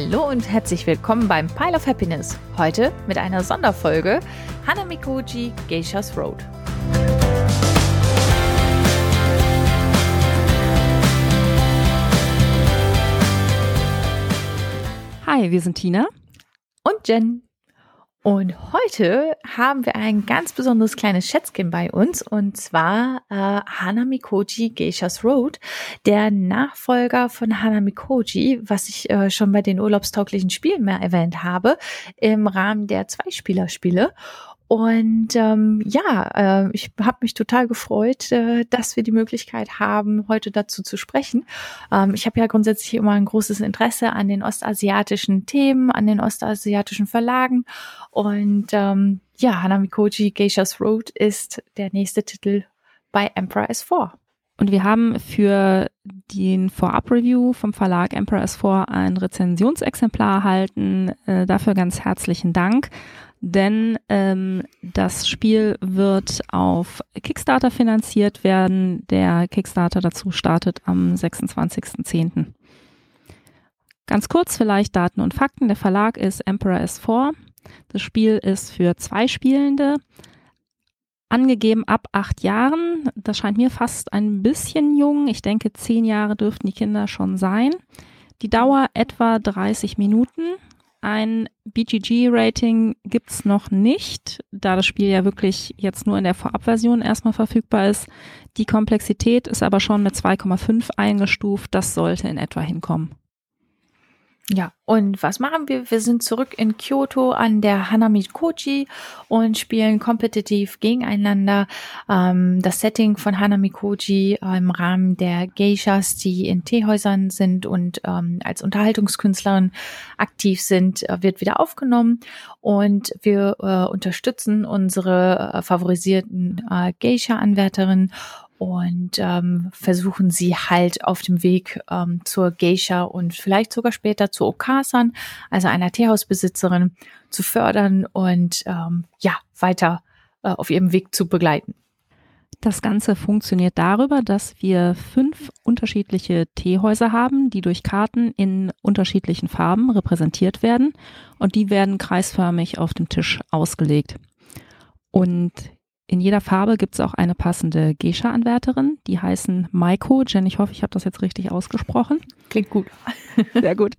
Hallo und herzlich willkommen beim Pile of Happiness. Heute mit einer Sonderfolge Hanamikoji Geishas Road. Hi, wir sind Tina und Jen. Und heute haben wir ein ganz besonderes kleines Schätzchen bei uns und zwar äh, Hanamikoji Geishas Road, der Nachfolger von Hanamikoji, was ich äh, schon bei den urlaubstauglichen Spielen mehr erwähnt habe, im Rahmen der Zweispielerspiele. Und ähm, ja, äh, ich habe mich total gefreut, äh, dass wir die Möglichkeit haben, heute dazu zu sprechen. Ähm, ich habe ja grundsätzlich immer ein großes Interesse an den ostasiatischen Themen, an den ostasiatischen Verlagen. Und ähm, ja, Hanamikoji Geishas Road ist der nächste Titel bei Emperor S4. Und wir haben für den Vorab-Review vom Verlag Emperor S4 ein Rezensionsexemplar erhalten. Äh, dafür ganz herzlichen Dank denn ähm, das Spiel wird auf Kickstarter finanziert werden. Der Kickstarter dazu startet am 26.10. Ganz kurz vielleicht Daten und Fakten. Der Verlag ist Emperor S4. Das Spiel ist für zwei Spielende. Angegeben ab acht Jahren. Das scheint mir fast ein bisschen jung. Ich denke, zehn Jahre dürften die Kinder schon sein. Die Dauer etwa 30 Minuten. Ein BGG-Rating gibt's noch nicht, da das Spiel ja wirklich jetzt nur in der Vorabversion erstmal verfügbar ist. Die Komplexität ist aber schon mit 2,5 eingestuft. Das sollte in etwa hinkommen. Ja, und was machen wir? Wir sind zurück in Kyoto an der Hanamikoji und spielen kompetitiv gegeneinander. Ähm, das Setting von Hanamikoji äh, im Rahmen der Geishas, die in Teehäusern sind und ähm, als Unterhaltungskünstlerin aktiv sind, äh, wird wieder aufgenommen. Und wir äh, unterstützen unsere äh, favorisierten äh, Geisha-Anwärterinnen und ähm, versuchen sie halt auf dem Weg ähm, zur Geisha und vielleicht sogar später zu Okasan, also einer Teehausbesitzerin, zu fördern und ähm, ja, weiter äh, auf ihrem Weg zu begleiten. Das Ganze funktioniert darüber, dass wir fünf unterschiedliche Teehäuser haben, die durch Karten in unterschiedlichen Farben repräsentiert werden und die werden kreisförmig auf dem Tisch ausgelegt. Und in jeder Farbe gibt es auch eine passende Geisha-Anwärterin. Die heißen Maiko. Jen, ich hoffe, ich habe das jetzt richtig ausgesprochen. Klingt gut. Sehr gut.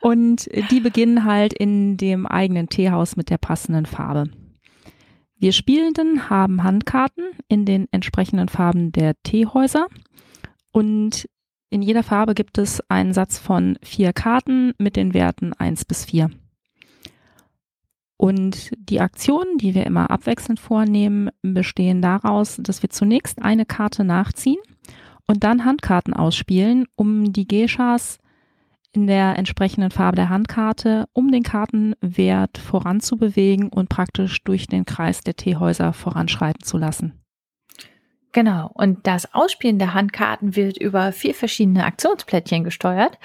Und die beginnen halt in dem eigenen Teehaus mit der passenden Farbe. Wir Spielenden haben Handkarten in den entsprechenden Farben der Teehäuser. Und in jeder Farbe gibt es einen Satz von vier Karten mit den Werten eins bis vier. Und die Aktionen, die wir immer abwechselnd vornehmen, bestehen daraus, dass wir zunächst eine Karte nachziehen und dann Handkarten ausspielen, um die Geishas in der entsprechenden Farbe der Handkarte, um den Kartenwert voranzubewegen und praktisch durch den Kreis der Teehäuser voranschreiten zu lassen. Genau. Und das Ausspielen der Handkarten wird über vier verschiedene Aktionsplättchen gesteuert,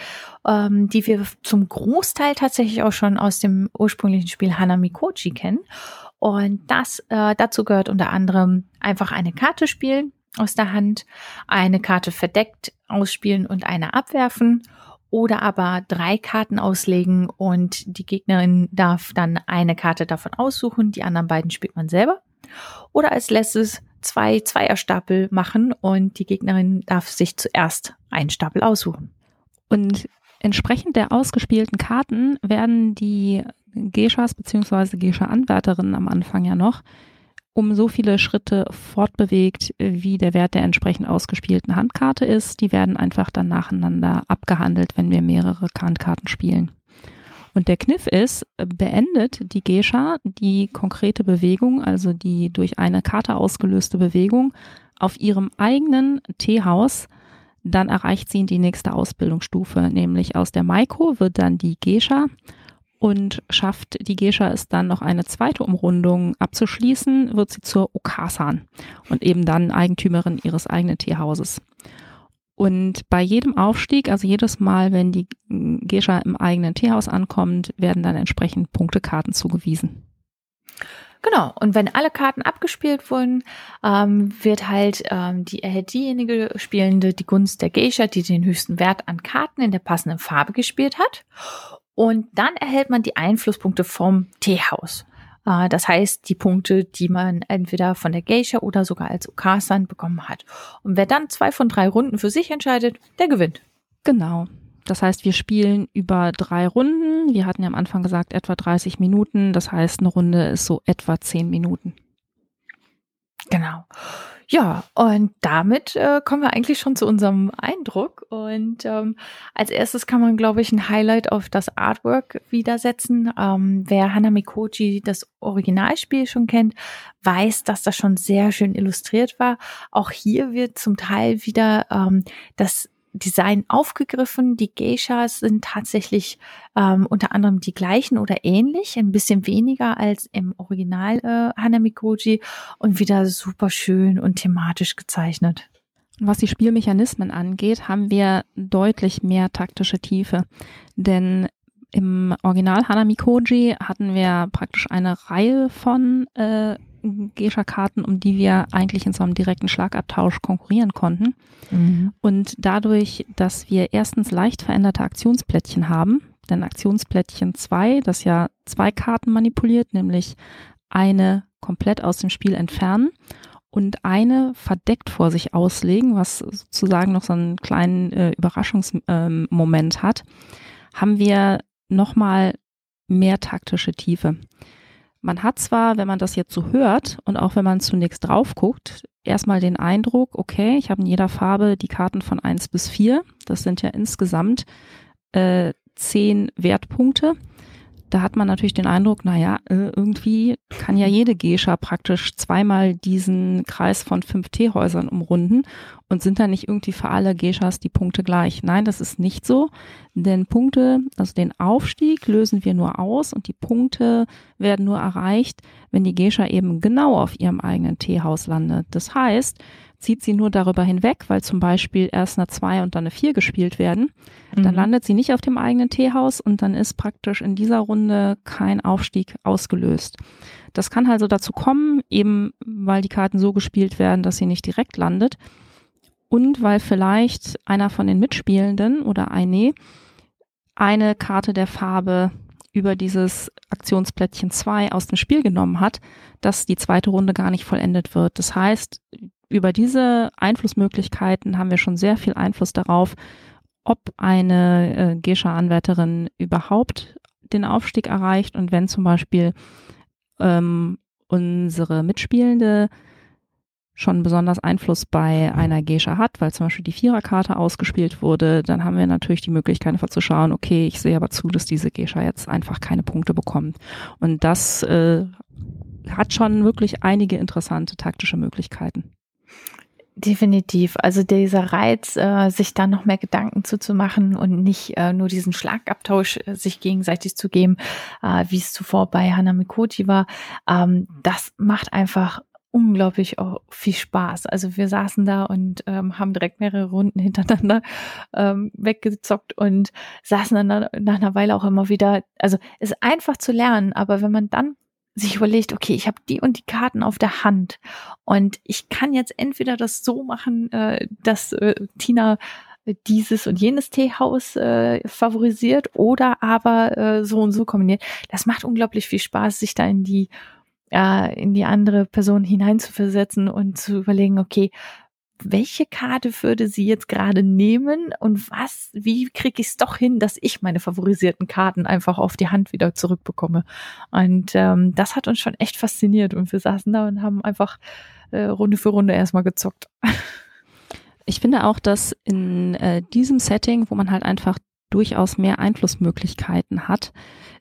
ähm, die wir zum Großteil tatsächlich auch schon aus dem ursprünglichen Spiel Hanamikochi kennen. Und das äh, dazu gehört unter anderem einfach eine Karte spielen aus der Hand, eine Karte verdeckt ausspielen und eine abwerfen oder aber drei Karten auslegen und die Gegnerin darf dann eine Karte davon aussuchen, die anderen beiden spielt man selber. Oder als letztes zwei Zweierstapel machen und die Gegnerin darf sich zuerst einen Stapel aussuchen. Und entsprechend der ausgespielten Karten werden die Geishas bzw. Geisha-Anwärterinnen am Anfang ja noch um so viele Schritte fortbewegt, wie der Wert der entsprechend ausgespielten Handkarte ist. Die werden einfach dann nacheinander abgehandelt, wenn wir mehrere Handkarten spielen. Und der Kniff ist, beendet die Gescha die konkrete Bewegung, also die durch eine Karte ausgelöste Bewegung auf ihrem eigenen Teehaus, dann erreicht sie die nächste Ausbildungsstufe, nämlich aus der Maiko wird dann die Gescha und schafft die Gescha es dann noch eine zweite Umrundung abzuschließen, wird sie zur Okasan und eben dann Eigentümerin ihres eigenen Teehauses. Und bei jedem Aufstieg, also jedes Mal, wenn die Gescha im eigenen Teehaus ankommt, werden dann entsprechend Punktekarten zugewiesen. Genau, und wenn alle Karten abgespielt wurden, ähm, wird halt ähm, die erhält diejenige Spielende die Gunst der Geisha, die den höchsten Wert an Karten in der passenden Farbe gespielt hat. Und dann erhält man die Einflusspunkte vom Teehaus. Äh, das heißt, die Punkte, die man entweder von der Geisha oder sogar als Okasan bekommen hat. Und wer dann zwei von drei Runden für sich entscheidet, der gewinnt. Genau. Das heißt, wir spielen über drei Runden. Wir hatten ja am Anfang gesagt, etwa 30 Minuten. Das heißt, eine Runde ist so etwa 10 Minuten. Genau. Ja, und damit äh, kommen wir eigentlich schon zu unserem Eindruck. Und ähm, als erstes kann man, glaube ich, ein Highlight auf das Artwork widersetzen. Ähm, wer Hanamikoji, das Originalspiel schon kennt, weiß, dass das schon sehr schön illustriert war. Auch hier wird zum Teil wieder ähm, das Design aufgegriffen. Die Geishas sind tatsächlich ähm, unter anderem die gleichen oder ähnlich, ein bisschen weniger als im Original äh, Hanamikoji und wieder super schön und thematisch gezeichnet. Was die Spielmechanismen angeht, haben wir deutlich mehr taktische Tiefe. Denn im Original Hanamikoji hatten wir praktisch eine Reihe von äh, Gescha-Karten, um die wir eigentlich in so einem direkten Schlagabtausch konkurrieren konnten. Mhm. Und dadurch, dass wir erstens leicht veränderte Aktionsplättchen haben, denn Aktionsplättchen 2, das ja zwei Karten manipuliert, nämlich eine komplett aus dem Spiel entfernen und eine verdeckt vor sich auslegen, was sozusagen noch so einen kleinen äh, Überraschungsmoment ähm, hat, haben wir nochmal mehr taktische Tiefe. Man hat zwar, wenn man das jetzt so hört und auch wenn man zunächst drauf guckt, erstmal den Eindruck, okay, ich habe in jeder Farbe die Karten von eins bis vier. Das sind ja insgesamt äh, zehn Wertpunkte da hat man natürlich den Eindruck, naja, äh, irgendwie kann ja jede Gescha praktisch zweimal diesen Kreis von fünf Teehäusern umrunden und sind da nicht irgendwie für alle Geschas die Punkte gleich. Nein, das ist nicht so, denn Punkte, also den Aufstieg lösen wir nur aus und die Punkte werden nur erreicht, wenn die Gescha eben genau auf ihrem eigenen Teehaus landet. Das heißt, zieht sie nur darüber hinweg, weil zum Beispiel erst eine 2 und dann eine 4 gespielt werden, mhm. dann landet sie nicht auf dem eigenen Teehaus und dann ist praktisch in dieser Runde kein Aufstieg ausgelöst. Das kann also dazu kommen, eben weil die Karten so gespielt werden, dass sie nicht direkt landet und weil vielleicht einer von den Mitspielenden oder eine eine Karte der Farbe über dieses Aktionsplättchen 2 aus dem Spiel genommen hat, dass die zweite Runde gar nicht vollendet wird. Das heißt, über diese Einflussmöglichkeiten haben wir schon sehr viel Einfluss darauf, ob eine äh, Gescha-Anwärterin überhaupt den Aufstieg erreicht und wenn zum Beispiel ähm, unsere Mitspielende schon besonders Einfluss bei einer Gescha hat, weil zum Beispiel die Viererkarte ausgespielt wurde, dann haben wir natürlich die Möglichkeit einfach zu schauen, okay, ich sehe aber zu, dass diese Gescha jetzt einfach keine Punkte bekommt. Und das äh, hat schon wirklich einige interessante taktische Möglichkeiten. Definitiv. Also dieser Reiz, äh, sich da noch mehr Gedanken zuzumachen und nicht äh, nur diesen Schlagabtausch äh, sich gegenseitig zu geben, äh, wie es zuvor bei Hanamikoji war, ähm, das macht einfach unglaublich auch viel Spaß. Also wir saßen da und ähm, haben direkt mehrere Runden hintereinander ähm, weggezockt und saßen dann nach einer Weile auch immer wieder. Also es ist einfach zu lernen, aber wenn man dann sich überlegt, okay, ich habe die und die Karten auf der Hand und ich kann jetzt entweder das so machen, äh, dass äh, Tina dieses und jenes Teehaus äh, favorisiert oder aber äh, so und so kombiniert. Das macht unglaublich viel Spaß, sich da in die äh, in die andere Person hineinzuversetzen und zu überlegen, okay, welche Karte würde sie jetzt gerade nehmen und was, wie kriege ich es doch hin, dass ich meine favorisierten Karten einfach auf die Hand wieder zurückbekomme. Und ähm, das hat uns schon echt fasziniert und wir saßen da und haben einfach äh, Runde für Runde erstmal gezockt. Ich finde auch, dass in äh, diesem Setting, wo man halt einfach durchaus mehr Einflussmöglichkeiten hat,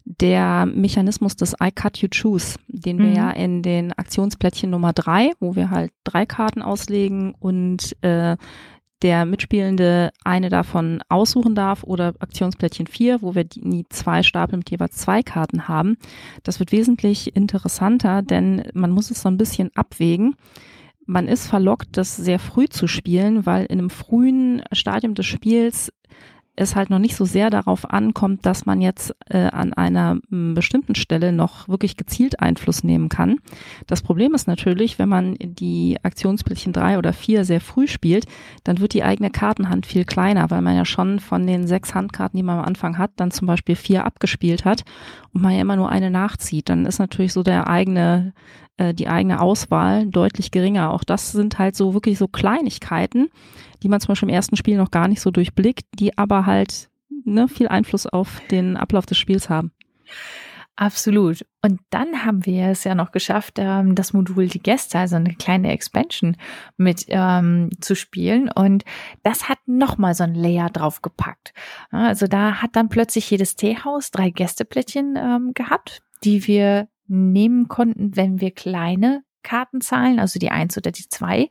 der Mechanismus des I cut you choose, den wir mhm. ja in den Aktionsplättchen Nummer drei, wo wir halt drei Karten auslegen und äh, der Mitspielende eine davon aussuchen darf oder Aktionsplättchen vier, wo wir die zwei Stapel mit jeweils zwei Karten haben. Das wird wesentlich interessanter, denn man muss es so ein bisschen abwägen. Man ist verlockt, das sehr früh zu spielen, weil in einem frühen Stadium des Spiels es halt noch nicht so sehr darauf ankommt, dass man jetzt äh, an einer m, bestimmten Stelle noch wirklich gezielt Einfluss nehmen kann. Das Problem ist natürlich, wenn man die Aktionsbildchen drei oder vier sehr früh spielt, dann wird die eigene Kartenhand viel kleiner, weil man ja schon von den sechs Handkarten, die man am Anfang hat, dann zum Beispiel vier abgespielt hat und man ja immer nur eine nachzieht. Dann ist natürlich so der eigene äh, die eigene Auswahl deutlich geringer. Auch das sind halt so wirklich so Kleinigkeiten, die man zum Beispiel im ersten Spiel noch gar nicht so durchblickt, die aber halt ne, viel Einfluss auf den Ablauf des Spiels haben. Absolut. Und dann haben wir es ja noch geschafft, ähm, das Modul die Gäste, also eine kleine Expansion mit ähm, zu spielen. Und das hat nochmal so ein Layer draufgepackt. Also da hat dann plötzlich jedes Teehaus drei Gästeplättchen ähm, gehabt, die wir nehmen konnten, wenn wir kleine Kartenzahlen, also die eins oder die zwei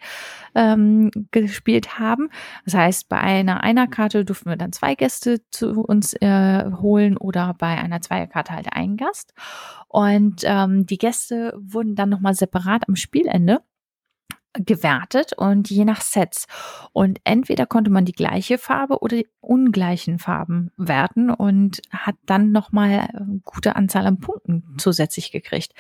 ähm, gespielt haben. Das heißt, bei einer einer Karte durften wir dann zwei Gäste zu uns äh, holen oder bei einer Zweierkarte halt einen Gast. Und ähm, die Gäste wurden dann nochmal separat am Spielende gewertet und je nach Sets. Und entweder konnte man die gleiche Farbe oder die ungleichen Farben werten und hat dann nochmal eine gute Anzahl an Punkten zusätzlich gekriegt.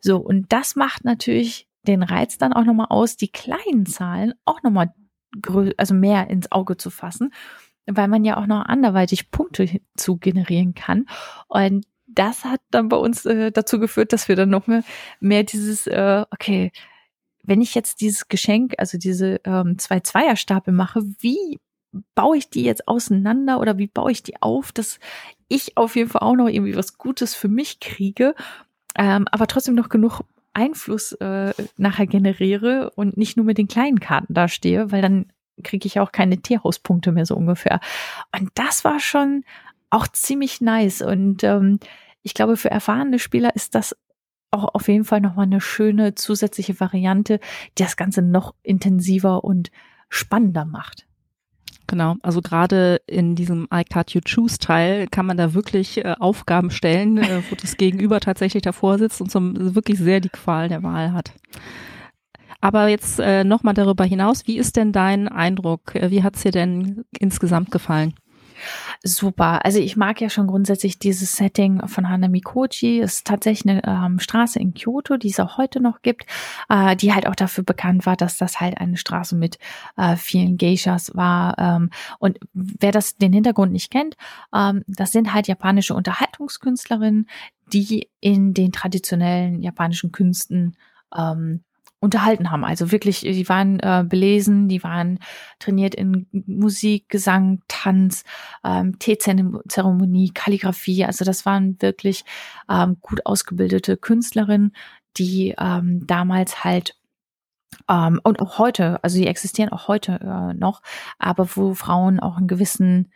So, und das macht natürlich den Reiz dann auch nochmal aus, die kleinen Zahlen auch nochmal also mehr ins Auge zu fassen, weil man ja auch noch anderweitig Punkte zu generieren kann. Und das hat dann bei uns äh, dazu geführt, dass wir dann noch mehr, mehr dieses, äh, okay, wenn ich jetzt dieses Geschenk, also diese ähm, zwei Zweierstapel mache, wie baue ich die jetzt auseinander oder wie baue ich die auf, dass ich auf jeden Fall auch noch irgendwie was Gutes für mich kriege, ähm, aber trotzdem noch genug Einfluss äh, nachher generiere und nicht nur mit den kleinen Karten dastehe, weil dann kriege ich auch keine Tierhauspunkte mehr so ungefähr. Und das war schon auch ziemlich nice und ähm, ich glaube, für erfahrene Spieler ist das auch auf jeden Fall nochmal eine schöne zusätzliche Variante, die das Ganze noch intensiver und spannender macht. Genau, also gerade in diesem I Cut You Choose Teil kann man da wirklich äh, Aufgaben stellen, äh, wo das Gegenüber tatsächlich davor sitzt und zum, wirklich sehr die Qual der Wahl hat. Aber jetzt äh, nochmal darüber hinaus, wie ist denn dein Eindruck? Äh, wie hat's dir denn insgesamt gefallen? Super. Also ich mag ja schon grundsätzlich dieses Setting von Hanamikochi. Es ist tatsächlich eine ähm, Straße in Kyoto, die es auch heute noch gibt, äh, die halt auch dafür bekannt war, dass das halt eine Straße mit äh, vielen Geishas war. Ähm, und wer das den Hintergrund nicht kennt, ähm, das sind halt japanische Unterhaltungskünstlerinnen, die in den traditionellen japanischen Künsten ähm, unterhalten haben. Also wirklich, die waren äh, belesen, die waren trainiert in Musik, Gesang, Tanz, ähm, Teezeremonie, Kalligrafie. Also das waren wirklich ähm, gut ausgebildete Künstlerinnen, die ähm, damals halt ähm, und auch heute, also die existieren auch heute äh, noch, aber wo Frauen auch einen gewissen,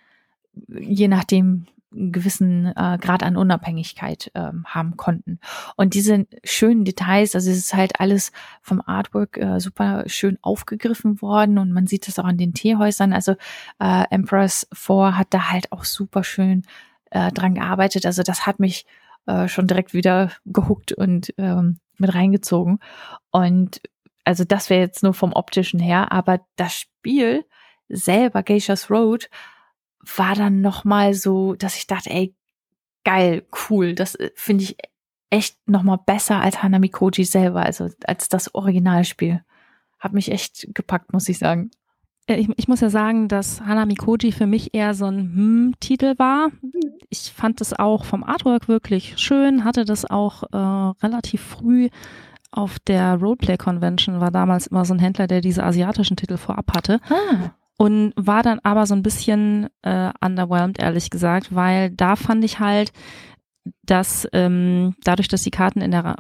je nachdem, einen gewissen äh, Grad an Unabhängigkeit ähm, haben konnten. Und diese schönen Details, also es ist halt alles vom Artwork äh, super schön aufgegriffen worden und man sieht das auch an den Teehäusern. Also äh, Empress 4 hat da halt auch super schön äh, dran gearbeitet. Also das hat mich äh, schon direkt wieder gehuckt und ähm, mit reingezogen. Und also das wäre jetzt nur vom optischen her, aber das Spiel selber, Geishas Road, war dann nochmal so, dass ich dachte, ey, geil, cool, das äh, finde ich echt nochmal besser als Hanami Koji selber, also als das Originalspiel. Hat mich echt gepackt, muss ich sagen. Äh, ich, ich muss ja sagen, dass Hanami Koji für mich eher so ein Hm-Titel war. Ich fand es auch vom Artwork wirklich schön, hatte das auch äh, relativ früh auf der Roleplay Convention, war damals immer so ein Händler, der diese asiatischen Titel vorab hatte. Ah und war dann aber so ein bisschen äh, underwhelmed, ehrlich gesagt, weil da fand ich halt, dass ähm, dadurch, dass die Karten in der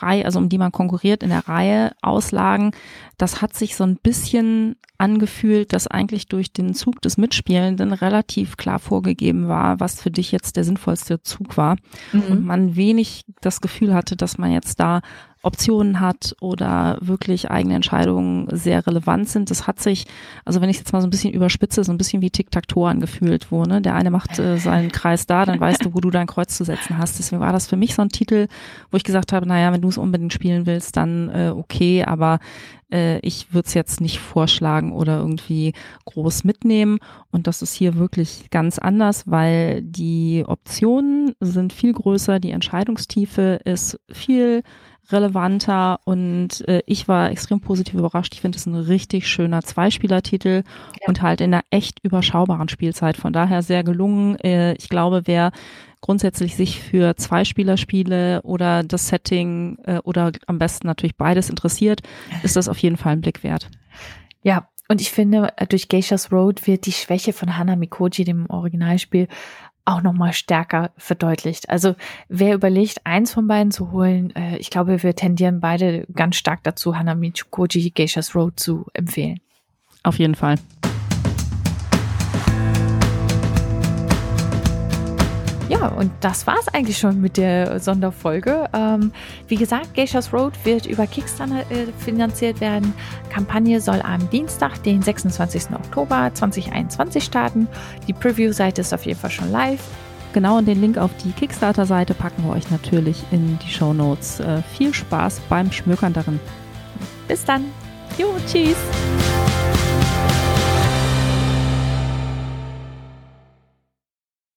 Reihe, also um die man konkurriert, in der Reihe auslagen, das hat sich so ein bisschen angefühlt, dass eigentlich durch den Zug des Mitspielenden relativ klar vorgegeben war, was für dich jetzt der sinnvollste Zug war. Mhm. Und man wenig das Gefühl hatte, dass man jetzt da Optionen hat oder wirklich eigene Entscheidungen sehr relevant sind. Das hat sich, also wenn ich jetzt mal so ein bisschen überspitze, so ein bisschen wie Tic-Tac-Toe angefühlt, wo ne, der eine macht äh, seinen Kreis da, dann weißt du, wo du dein Kreuz zu setzen hast. Deswegen war das für mich so ein Titel, wo ich gesagt habe, naja, wenn du es unbedingt spielen willst, dann äh, okay, aber äh, ich würde es jetzt nicht vorschlagen oder irgendwie groß mitnehmen. Und das ist hier wirklich ganz anders, weil die Optionen sind viel größer, die Entscheidungstiefe ist viel relevanter und äh, ich war extrem positiv überrascht. Ich finde es ein richtig schöner Zweispielertitel ja. und halt in einer echt überschaubaren Spielzeit. Von daher sehr gelungen. Äh, ich glaube, wer grundsätzlich sich für Zweispielerspiele oder das Setting äh, oder am besten natürlich beides interessiert, ist das auf jeden Fall ein Blick wert. Ja, und ich finde, durch Geishas Road wird die Schwäche von Hana Mikoji, dem Originalspiel, auch nochmal stärker verdeutlicht. Also wer überlegt, eins von beiden zu holen, äh, ich glaube, wir tendieren beide ganz stark dazu, Hanami Chukoji Geishas Road zu empfehlen. Auf jeden Fall. Und das war es eigentlich schon mit der Sonderfolge. Ähm, wie gesagt, Geishas Road wird über Kickstarter äh, finanziert werden. Kampagne soll am Dienstag, den 26. Oktober 2021 starten. Die Preview-Seite ist auf jeden Fall schon live. Genau, und den Link auf die Kickstarter-Seite packen wir euch natürlich in die Show Notes. Äh, viel Spaß beim Schmökern darin. Bis dann. Jo, tschüss.